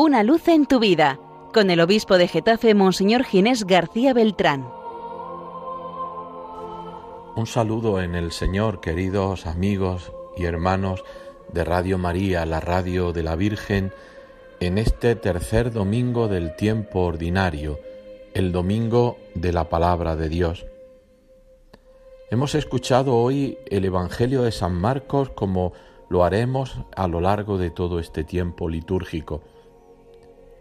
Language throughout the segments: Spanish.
Una luz en tu vida, con el obispo de Getafe, Monseñor Ginés García Beltrán. Un saludo en el Señor, queridos amigos y hermanos de Radio María, la radio de la Virgen, en este tercer domingo del tiempo ordinario, el domingo de la palabra de Dios. Hemos escuchado hoy el Evangelio de San Marcos como lo haremos a lo largo de todo este tiempo litúrgico.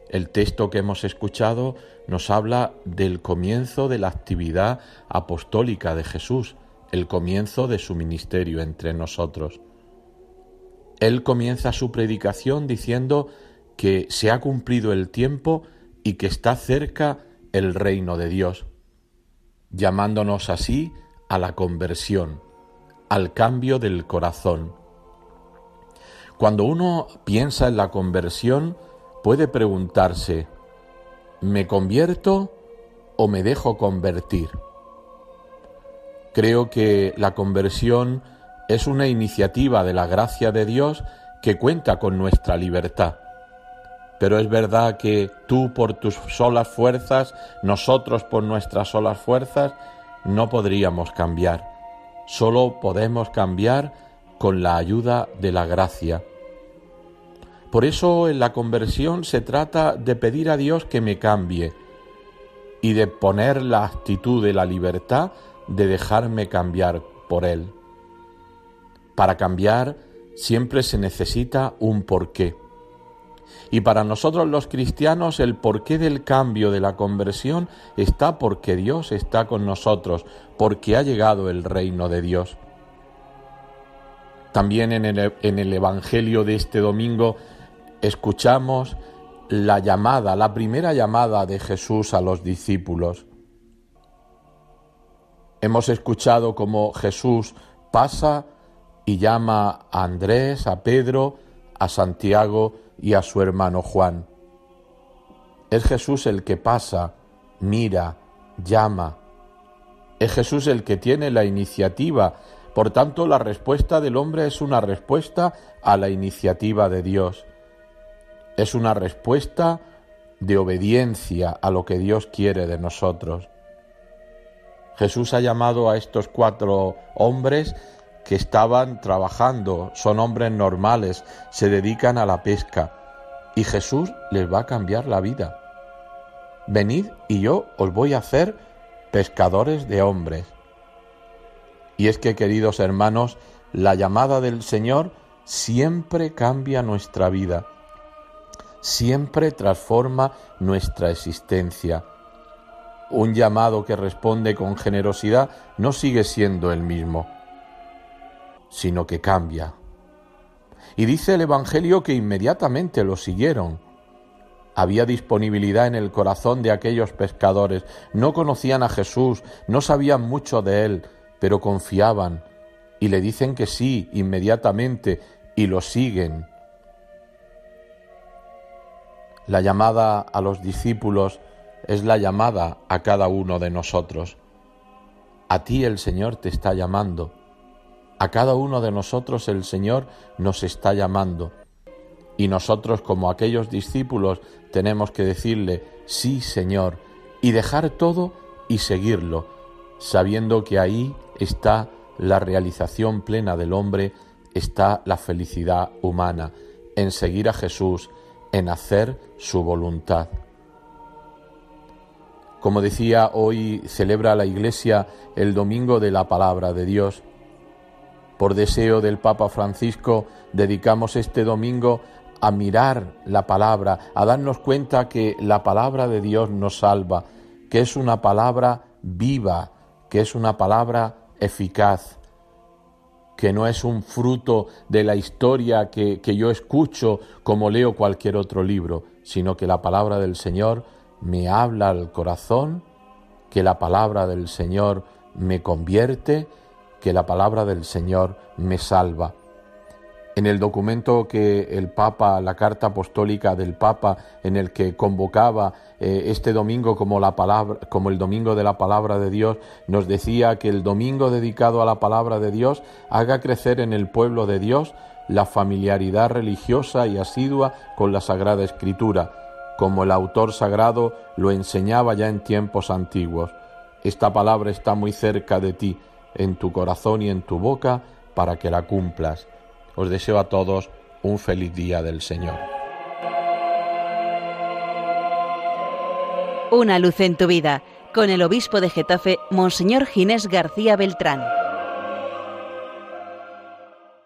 El texto que hemos escuchado nos habla del comienzo de la actividad apostólica de Jesús, el comienzo de su ministerio entre nosotros. Él comienza su predicación diciendo que se ha cumplido el tiempo y que está cerca el reino de Dios, llamándonos así a la conversión, al cambio del corazón. Cuando uno piensa en la conversión, puede preguntarse, ¿me convierto o me dejo convertir? Creo que la conversión es una iniciativa de la gracia de Dios que cuenta con nuestra libertad. Pero es verdad que tú por tus solas fuerzas, nosotros por nuestras solas fuerzas, no podríamos cambiar. Solo podemos cambiar con la ayuda de la gracia. Por eso en la conversión se trata de pedir a Dios que me cambie y de poner la actitud de la libertad de dejarme cambiar por Él. Para cambiar siempre se necesita un porqué. Y para nosotros los cristianos el porqué del cambio de la conversión está porque Dios está con nosotros, porque ha llegado el reino de Dios. También en el, en el Evangelio de este domingo escuchamos la llamada, la primera llamada de Jesús a los discípulos. Hemos escuchado cómo Jesús pasa y llama a Andrés, a Pedro, a Santiago y a su hermano Juan. Es Jesús el que pasa, mira, llama. Es Jesús el que tiene la iniciativa. Por tanto, la respuesta del hombre es una respuesta a la iniciativa de Dios. Es una respuesta de obediencia a lo que Dios quiere de nosotros. Jesús ha llamado a estos cuatro hombres que estaban trabajando, son hombres normales, se dedican a la pesca y Jesús les va a cambiar la vida. Venid y yo os voy a hacer pescadores de hombres. Y es que, queridos hermanos, la llamada del Señor siempre cambia nuestra vida, siempre transforma nuestra existencia un llamado que responde con generosidad no sigue siendo el mismo, sino que cambia. Y dice el Evangelio que inmediatamente lo siguieron. Había disponibilidad en el corazón de aquellos pescadores. No conocían a Jesús, no sabían mucho de él, pero confiaban y le dicen que sí inmediatamente y lo siguen. La llamada a los discípulos es la llamada a cada uno de nosotros. A ti el Señor te está llamando. A cada uno de nosotros el Señor nos está llamando. Y nosotros como aquellos discípulos tenemos que decirle, sí Señor, y dejar todo y seguirlo, sabiendo que ahí está la realización plena del hombre, está la felicidad humana, en seguir a Jesús, en hacer su voluntad. Como decía, hoy celebra la Iglesia el Domingo de la Palabra de Dios. Por deseo del Papa Francisco, dedicamos este domingo a mirar la palabra, a darnos cuenta que la palabra de Dios nos salva, que es una palabra viva, que es una palabra eficaz, que no es un fruto de la historia que, que yo escucho como leo cualquier otro libro, sino que la palabra del Señor me habla al corazón, que la palabra del Señor me convierte, que la palabra del Señor me salva. En el documento que el Papa, la carta apostólica del Papa, en el que convocaba eh, este domingo como, la palabra, como el domingo de la palabra de Dios, nos decía que el domingo dedicado a la palabra de Dios haga crecer en el pueblo de Dios la familiaridad religiosa y asidua con la Sagrada Escritura, como el autor sagrado lo enseñaba ya en tiempos antiguos. Esta palabra está muy cerca de ti, en tu corazón y en tu boca, para que la cumplas. Os deseo a todos un feliz día del Señor. Una luz en tu vida, con el obispo de Getafe, Monseñor Ginés García Beltrán.